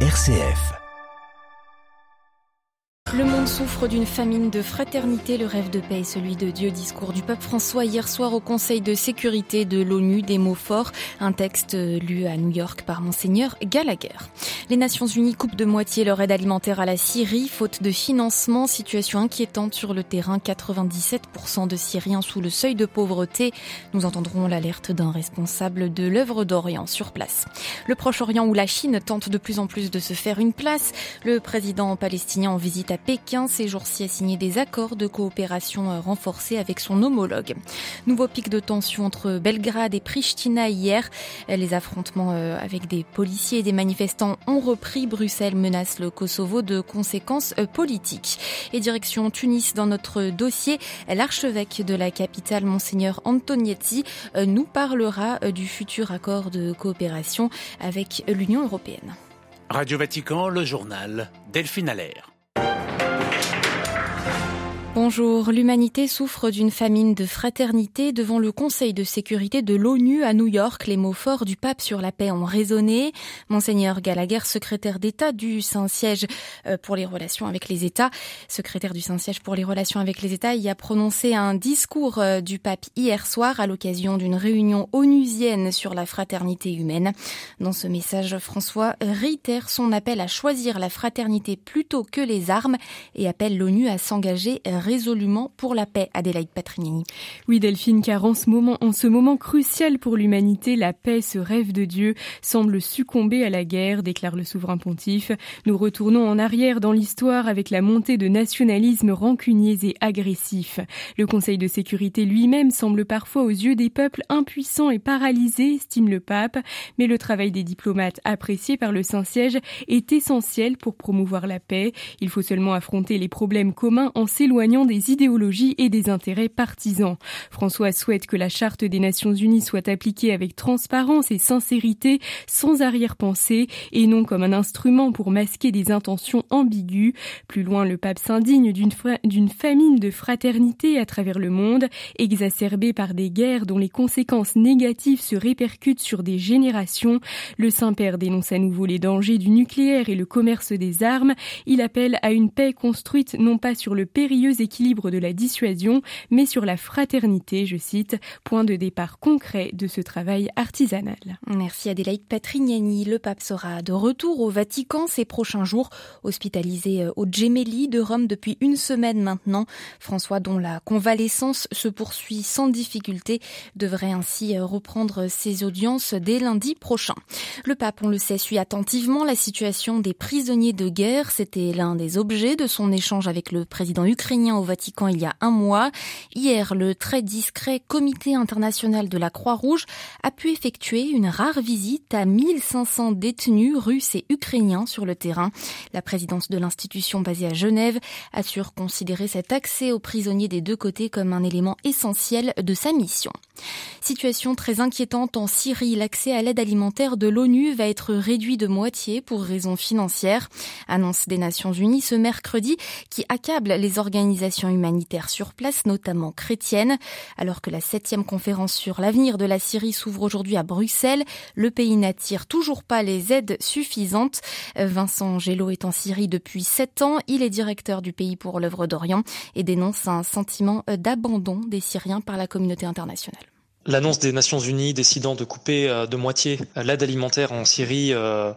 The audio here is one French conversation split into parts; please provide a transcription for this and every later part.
RCF. Le monde souffre d'une famine de fraternité, le rêve de paix est celui de Dieu. Discours du pape François hier soir au Conseil de sécurité de l'ONU, des mots forts, un texte lu à New York par Monseigneur Gallagher. Les Nations Unies coupent de moitié leur aide alimentaire à la Syrie, faute de financement, situation inquiétante sur le terrain, 97% de Syriens sous le seuil de pauvreté. Nous entendrons l'alerte d'un responsable de l'œuvre d'Orient sur place. Le Proche-Orient où la Chine tente de plus en plus de se faire une place, le président palestinien en visite à Pékin ces jours-ci a signé des accords de coopération renforcés avec son homologue. Nouveau pic de tension entre Belgrade et Pristina hier. Les affrontements avec des policiers et des manifestants ont repris. Bruxelles menace le Kosovo de conséquences politiques. Et direction Tunis dans notre dossier, l'archevêque de la capitale, Monseigneur Antonietti, nous parlera du futur accord de coopération avec l'Union européenne. Radio Vatican, le journal Delphine Allaire. Bonjour, l'humanité souffre d'une famine de fraternité devant le Conseil de sécurité de l'ONU à New York. Les mots forts du pape sur la paix ont résonné. Monseigneur Gallagher, secrétaire d'État du Saint-Siège pour les relations avec les États, secrétaire du Saint-Siège pour les relations avec les États, y a prononcé un discours du pape hier soir à l'occasion d'une réunion onusienne sur la fraternité humaine. Dans ce message, François réitère son appel à choisir la fraternité plutôt que les armes et appelle l'ONU à s'engager résolument pour la paix, Adélaïde Patrignani. Oui, Delphine, car en ce moment, en ce moment crucial pour l'humanité, la paix, ce rêve de Dieu, semble succomber à la guerre, déclare le souverain pontife. Nous retournons en arrière dans l'histoire avec la montée de nationalismes rancuniers et agressifs. Le Conseil de sécurité lui-même semble parfois aux yeux des peuples impuissants et paralysés, estime le pape, mais le travail des diplomates apprécié par le Saint-Siège est essentiel pour promouvoir la paix. Il faut seulement affronter les problèmes communs en s'éloignant des idéologies et des intérêts partisans. François souhaite que la charte des Nations Unies soit appliquée avec transparence et sincérité, sans arrière-pensée, et non comme un instrument pour masquer des intentions ambiguës. Plus loin, le pape s'indigne d'une famine de fraternité à travers le monde, exacerbée par des guerres dont les conséquences négatives se répercutent sur des générations. Le Saint-Père dénonce à nouveau les dangers du nucléaire et le commerce des armes. Il appelle à une paix construite non pas sur le périlleux équilibre de la dissuasion, mais sur la fraternité, je cite, point de départ concret de ce travail artisanal. Merci Adélaïde Patrignani. Le pape sera de retour au Vatican ces prochains jours, hospitalisé au Gemelli de Rome depuis une semaine maintenant. François, dont la convalescence se poursuit sans difficulté, devrait ainsi reprendre ses audiences dès lundi prochain. Le pape, on le sait, suit attentivement la situation des prisonniers de guerre. C'était l'un des objets de son échange avec le président ukrainien au Vatican il y a un mois. Hier, le très discret Comité international de la Croix-Rouge a pu effectuer une rare visite à 1500 détenus russes et ukrainiens sur le terrain. La présidence de l'institution basée à Genève assure considérer cet accès aux prisonniers des deux côtés comme un élément essentiel de sa mission. Situation très inquiétante en Syrie. L'accès à l'aide alimentaire de l'ONU va être réduit de moitié pour raisons financières. Annonce des Nations Unies ce mercredi qui accable les organisations humanitaires sur place, notamment chrétiennes. Alors que la septième conférence sur l'avenir de la Syrie s'ouvre aujourd'hui à Bruxelles, le pays n'attire toujours pas les aides suffisantes. Vincent Gello est en Syrie depuis sept ans. Il est directeur du pays pour l'œuvre d'Orient et dénonce un sentiment d'abandon des Syriens par la communauté internationale. L'annonce des Nations Unies décidant de couper de moitié l'aide alimentaire en Syrie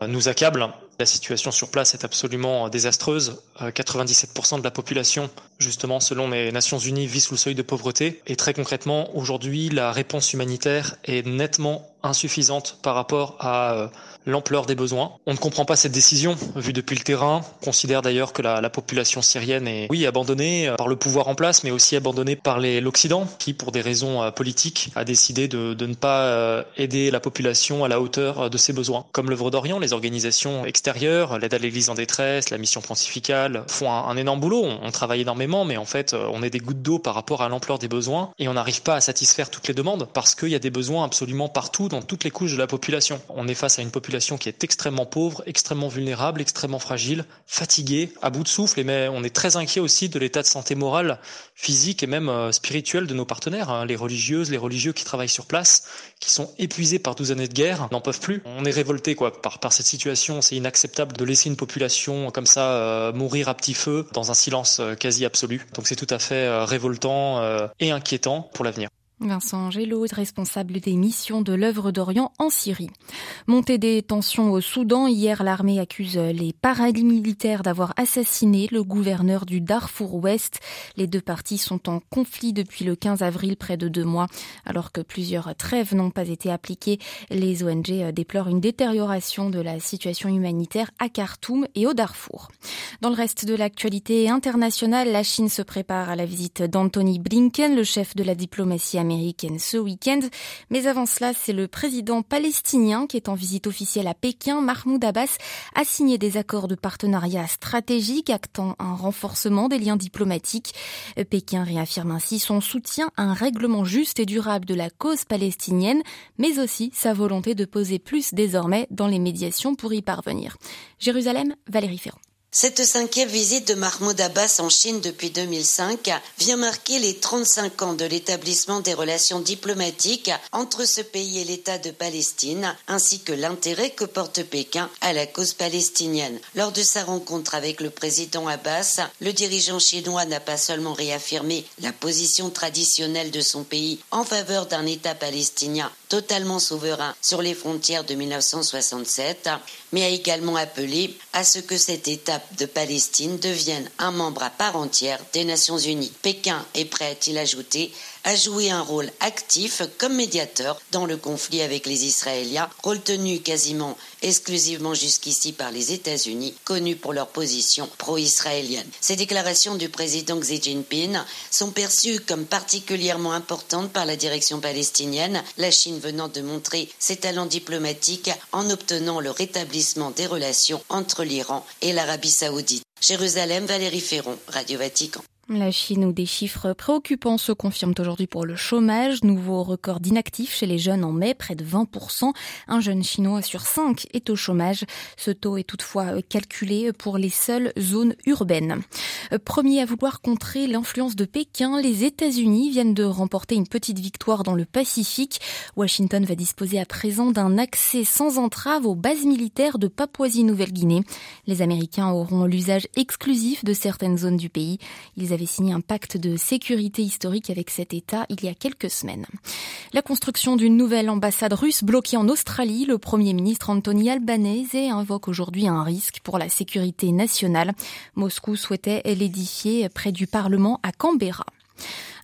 nous accable. La situation sur place est absolument désastreuse. 97% de la population, justement selon les Nations Unies, vit sous le seuil de pauvreté. Et très concrètement, aujourd'hui, la réponse humanitaire est nettement insuffisante par rapport à l'ampleur des besoins. On ne comprend pas cette décision vue depuis le terrain. On considère d'ailleurs que la, la, population syrienne est, oui, abandonnée par le pouvoir en place, mais aussi abandonnée par l'Occident, qui, pour des raisons politiques, a décidé de, de, ne pas aider la population à la hauteur de ses besoins. Comme l'œuvre d'Orient, les organisations l'aide à l'Église en détresse, la mission pontificale, font un, énorme boulot. On, travaille énormément, mais en fait, on est des gouttes d'eau par rapport à l'ampleur des besoins, et on n'arrive pas à satisfaire toutes les demandes parce qu'il y a des besoins absolument partout dans toutes les couches de la population. On est face à une population qui est extrêmement pauvre, extrêmement vulnérable, extrêmement fragile, fatiguée, à bout de souffle, et mais on est très inquiet aussi de l'état de santé morale, physique et même euh, spirituel de nos partenaires, hein. les religieuses, les religieux qui travaillent sur place, qui sont épuisés par 12 années de guerre, n'en peuvent plus. On est révolté quoi par, par cette situation. C'est inacceptable de laisser une population comme ça euh, mourir à petit feu dans un silence euh, quasi absolu. Donc c'est tout à fait révoltant et inquiétant pour l'avenir. Vincent Angelo, responsable des missions de l'œuvre d'Orient en Syrie. Montée des tensions au Soudan, hier l'armée accuse les paramilitaires d'avoir assassiné le gouverneur du Darfour Ouest. Les deux parties sont en conflit depuis le 15 avril, près de deux mois. Alors que plusieurs trêves n'ont pas été appliquées, les ONG déplorent une détérioration de la situation humanitaire à Khartoum et au Darfour. Dans le reste de l'actualité internationale, la Chine se prépare à la visite d'Anthony Blinken, le chef de la diplomatie américaine ce week-end. Mais avant cela, c'est le président palestinien qui est en visite officielle à Pékin. Mahmoud Abbas a signé des accords de partenariat stratégique actant un renforcement des liens diplomatiques. Pékin réaffirme ainsi son soutien à un règlement juste et durable de la cause palestinienne, mais aussi sa volonté de poser plus désormais dans les médiations pour y parvenir. Jérusalem, Valérie Ferrand. Cette cinquième visite de Mahmoud Abbas en Chine depuis 2005 vient marquer les 35 ans de l'établissement des relations diplomatiques entre ce pays et l'État de Palestine, ainsi que l'intérêt que porte Pékin à la cause palestinienne. Lors de sa rencontre avec le président Abbas, le dirigeant chinois n'a pas seulement réaffirmé la position traditionnelle de son pays en faveur d'un État palestinien totalement souverain sur les frontières de 1967, mais a également appelé à ce que cet État de Palestine devienne un membre à part entière des Nations Unies. Pékin est prêt, a-t-il ajouté, a joué un rôle actif comme médiateur dans le conflit avec les Israéliens, rôle tenu quasiment exclusivement jusqu'ici par les États-Unis, connus pour leur position pro-israélienne. Ces déclarations du président Xi Jinping sont perçues comme particulièrement importantes par la direction palestinienne, la Chine venant de montrer ses talents diplomatiques en obtenant le rétablissement des relations entre l'Iran et l'Arabie saoudite. Jérusalem, Valérie Ferron, Radio Vatican. La Chine où des chiffres préoccupants se confirment aujourd'hui pour le chômage. Nouveau record d'inactifs chez les jeunes en mai, près de 20%. Un jeune chinois sur cinq est au chômage. Ce taux est toutefois calculé pour les seules zones urbaines. Premier à vouloir contrer l'influence de Pékin, les États-Unis viennent de remporter une petite victoire dans le Pacifique. Washington va disposer à présent d'un accès sans entrave aux bases militaires de Papouasie-Nouvelle-Guinée. Les Américains auront l'usage exclusif de certaines zones du pays. Ils avait signé un pacte de sécurité historique avec cet État il y a quelques semaines. La construction d'une nouvelle ambassade russe bloquée en Australie, le Premier ministre Anthony Albanese invoque aujourd'hui un risque pour la sécurité nationale. Moscou souhaitait l'édifier près du Parlement à Canberra.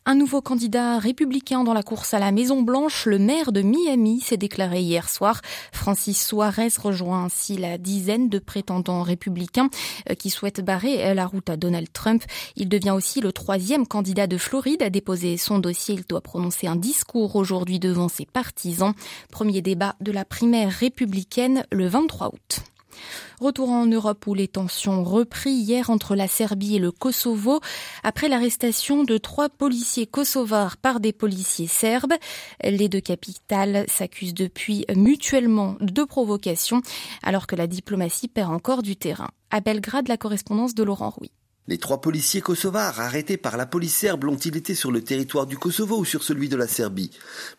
Un nouveau candidat républicain dans la course à la Maison Blanche, le maire de Miami, s'est déclaré hier soir. Francis Suarez rejoint ainsi la dizaine de prétendants républicains euh, qui souhaitent barrer la route à Donald Trump. Il devient aussi le troisième candidat de Floride à déposer son dossier. Il doit prononcer un discours aujourd'hui devant ses partisans. Premier débat de la primaire républicaine le 23 août. Retour en Europe où les tensions repris hier entre la Serbie et le Kosovo après l'arrestation de trois policiers kosovars par des policiers serbes. Les deux capitales s'accusent depuis mutuellement de provocation alors que la diplomatie perd encore du terrain. À Belgrade, la correspondance de Laurent Rouy. Les trois policiers kosovars arrêtés par la police serbe l'ont-ils été sur le territoire du Kosovo ou sur celui de la Serbie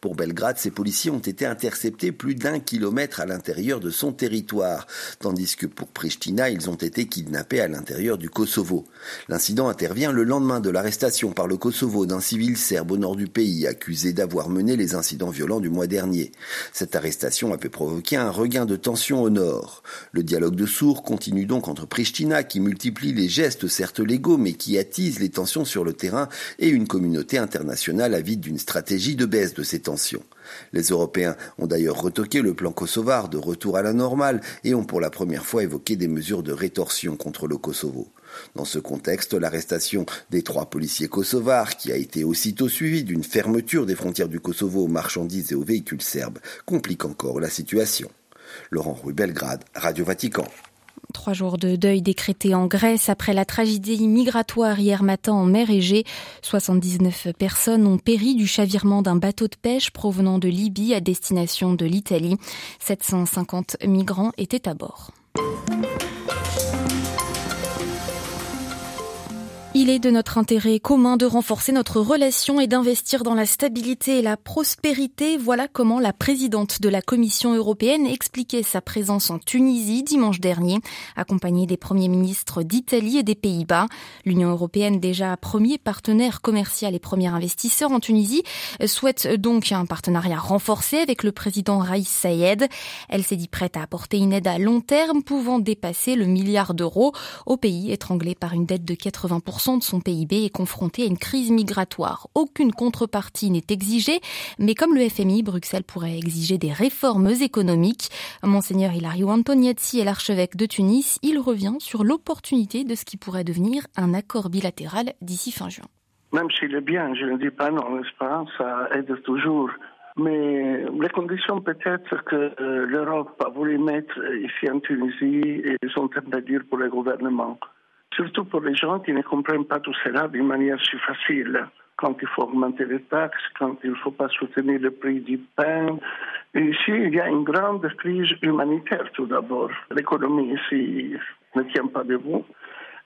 Pour Belgrade, ces policiers ont été interceptés plus d'un kilomètre à l'intérieur de son territoire, tandis que pour Pristina, ils ont été kidnappés à l'intérieur du Kosovo. L'incident intervient le lendemain de l'arrestation par le Kosovo d'un civil serbe au nord du pays, accusé d'avoir mené les incidents violents du mois dernier. Cette arrestation avait provoqué un regain de tension au nord. Le dialogue de sourds continue donc entre Pristina, qui multiplie les gestes légaux mais qui attise les tensions sur le terrain et une communauté internationale avide d'une stratégie de baisse de ces tensions. Les Européens ont d'ailleurs retoqué le plan kosovar de retour à la normale et ont pour la première fois évoqué des mesures de rétorsion contre le Kosovo. Dans ce contexte, l'arrestation des trois policiers kosovars, qui a été aussitôt suivie d'une fermeture des frontières du Kosovo aux marchandises et aux véhicules serbes, complique encore la situation. Laurent Rue Belgrade, Radio Vatican. Trois jours de deuil décrétés en Grèce après la tragédie migratoire hier matin en mer Égée. 79 personnes ont péri du chavirement d'un bateau de pêche provenant de Libye à destination de l'Italie. 750 migrants étaient à bord. Il est de notre intérêt commun de renforcer notre relation et d'investir dans la stabilité et la prospérité. Voilà comment la présidente de la Commission européenne expliquait sa présence en Tunisie dimanche dernier, accompagnée des premiers ministres d'Italie et des Pays-Bas. L'Union européenne, déjà premier partenaire commercial et premier investisseur en Tunisie, souhaite donc un partenariat renforcé avec le président Raïs Saïed. Elle s'est dit prête à apporter une aide à long terme pouvant dépasser le milliard d'euros au pays étranglé par une dette de 80% de son PIB est confronté à une crise migratoire. Aucune contrepartie n'est exigée, mais comme le FMI, Bruxelles pourrait exiger des réformes économiques. Monseigneur Hilario Antoniazzi est l'archevêque de Tunis. Il revient sur l'opportunité de ce qui pourrait devenir un accord bilatéral d'ici fin juin. Même s'il est bien, je ne dis pas non, pas? Ça aide toujours. Mais les conditions peut-être que euh, l'Europe a voulu mettre ici en Tunisie sont intermédiaires pour le gouvernement surtout pour les gens qui ne comprennent pas tout cela d'une manière si facile. Quand il faut augmenter les taxes, quand il ne faut pas soutenir le prix du pain. Ici, il y a une grande crise humanitaire tout d'abord. L'économie ici ne tient pas debout.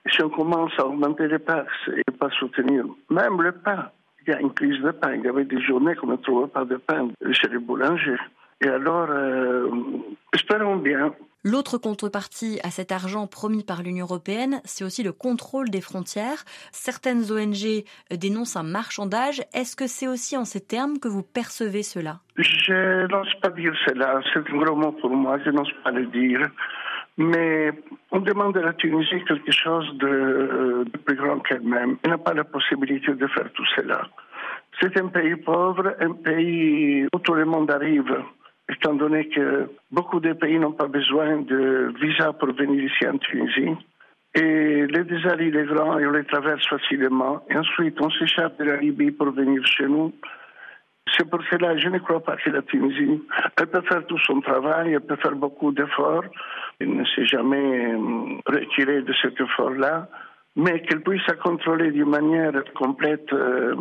Si on commence à augmenter les taxes et pas soutenir même le pain, il y a une crise de pain. Il y avait des journées qu'on ne trouvait pas de pain chez les boulangers. Et alors, euh, espérons bien L'autre contrepartie à cet argent promis par l'Union européenne, c'est aussi le contrôle des frontières. Certaines ONG dénoncent un marchandage. Est-ce que c'est aussi en ces termes que vous percevez cela? Je n'ose pas dire cela. C'est un gros mot pour moi. Je n'ose pas le dire. Mais on demande à la Tunisie quelque chose de, de plus grand qu'elle-même. Elle n'a pas la possibilité de faire tout cela. C'est un pays pauvre, un pays où tout le monde arrive étant donné que beaucoup de pays n'ont pas besoin de visa pour venir ici en Tunisie. Et les désert, il est et on les traverse facilement. Et ensuite, on s'échappe de la Libye pour venir chez nous. C'est pour cela que je ne crois pas que la Tunisie, elle peut faire tout son travail, elle peut faire beaucoup d'efforts. Elle ne s'est jamais euh, retirée de cet effort-là. Mais qu'elle puisse contrôler d'une manière complète euh,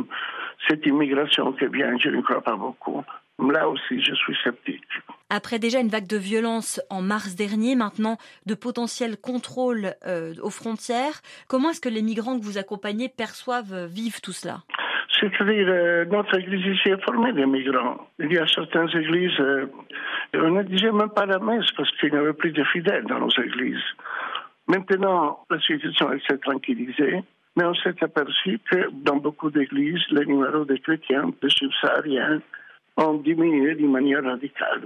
cette immigration qui vient, je ne crois pas beaucoup. Là aussi, je suis sceptique. Après déjà une vague de violence en mars dernier, maintenant de potentiels contrôles euh, aux frontières, comment est-ce que les migrants que vous accompagnez perçoivent, euh, vivent tout cela? C'est-à-dire, euh, notre église ici est formée des migrants. Il y a certaines églises, on ne disait même pas la messe parce qu'il n'y avait plus de fidèles dans nos églises. Maintenant, la situation s'est tranquillisée. Mais on s'est aperçu que dans beaucoup d'églises, les numéros de chrétiens, de subsahariens, ont diminué d'une manière radicale.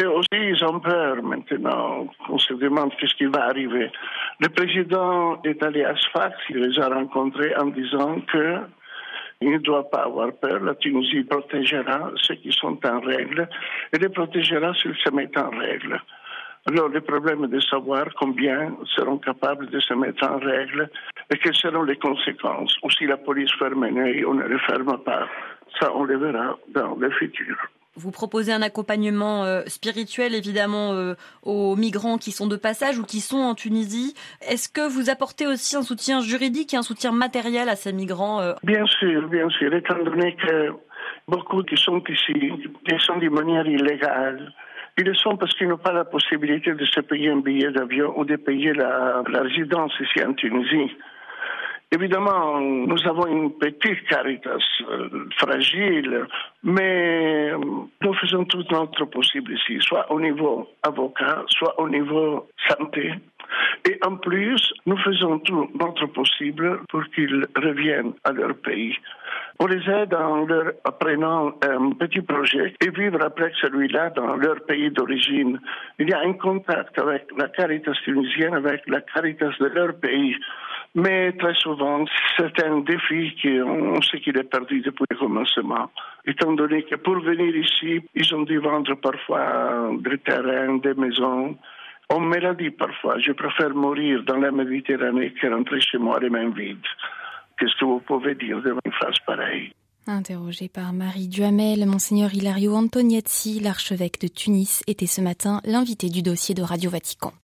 Et aussi, ils ont peur maintenant. On se demande qu'est-ce qui va arriver. Le président est allé à Sfax, il les a rencontrés en disant que il ne doit pas avoir peur. La Tunisie protégera ceux qui sont en règle et les protégera s'ils se mettent en règle. Alors, le problème est de savoir combien seront capables de se mettre en règle et quelles seront les conséquences. Ou si la police ferme un œil, on ne le ferme pas. Ça, on le verra dans le futur. Vous proposez un accompagnement euh, spirituel évidemment euh, aux migrants qui sont de passage ou qui sont en Tunisie. Est-ce que vous apportez aussi un soutien juridique et un soutien matériel à ces migrants euh Bien sûr, bien sûr. Étant donné que beaucoup qui sont ici, qui sont de manière illégale, ils le sont parce qu'ils n'ont pas la possibilité de se payer un billet d'avion ou de payer la, la résidence ici en Tunisie. Évidemment, nous avons une petite caritas euh, fragile, mais nous faisons tout notre possible ici, soit au niveau avocat, soit au niveau santé. Et en plus, nous faisons tout notre possible pour qu'ils reviennent à leur pays. On les aide en leur apprenant un petit projet et vivre après celui-là dans leur pays d'origine. Il y a un contact avec la Caritas tunisienne, avec la Caritas de leur pays. Mais très souvent, c'est un défi qu'on sait qu'il est perdu depuis le commencement. Étant donné que pour venir ici, ils ont dû vendre parfois des terrains, des maisons. On me l'a dit parfois, je préfère mourir dans la Méditerranée que rentrer chez moi les mains vides. Qu'est-ce que vous pouvez dire de une phrase pareille? Interrogé par Marie Duhamel, Monseigneur Hilario Antoniazzi, l'archevêque de Tunis, était ce matin l'invité du dossier de Radio Vatican.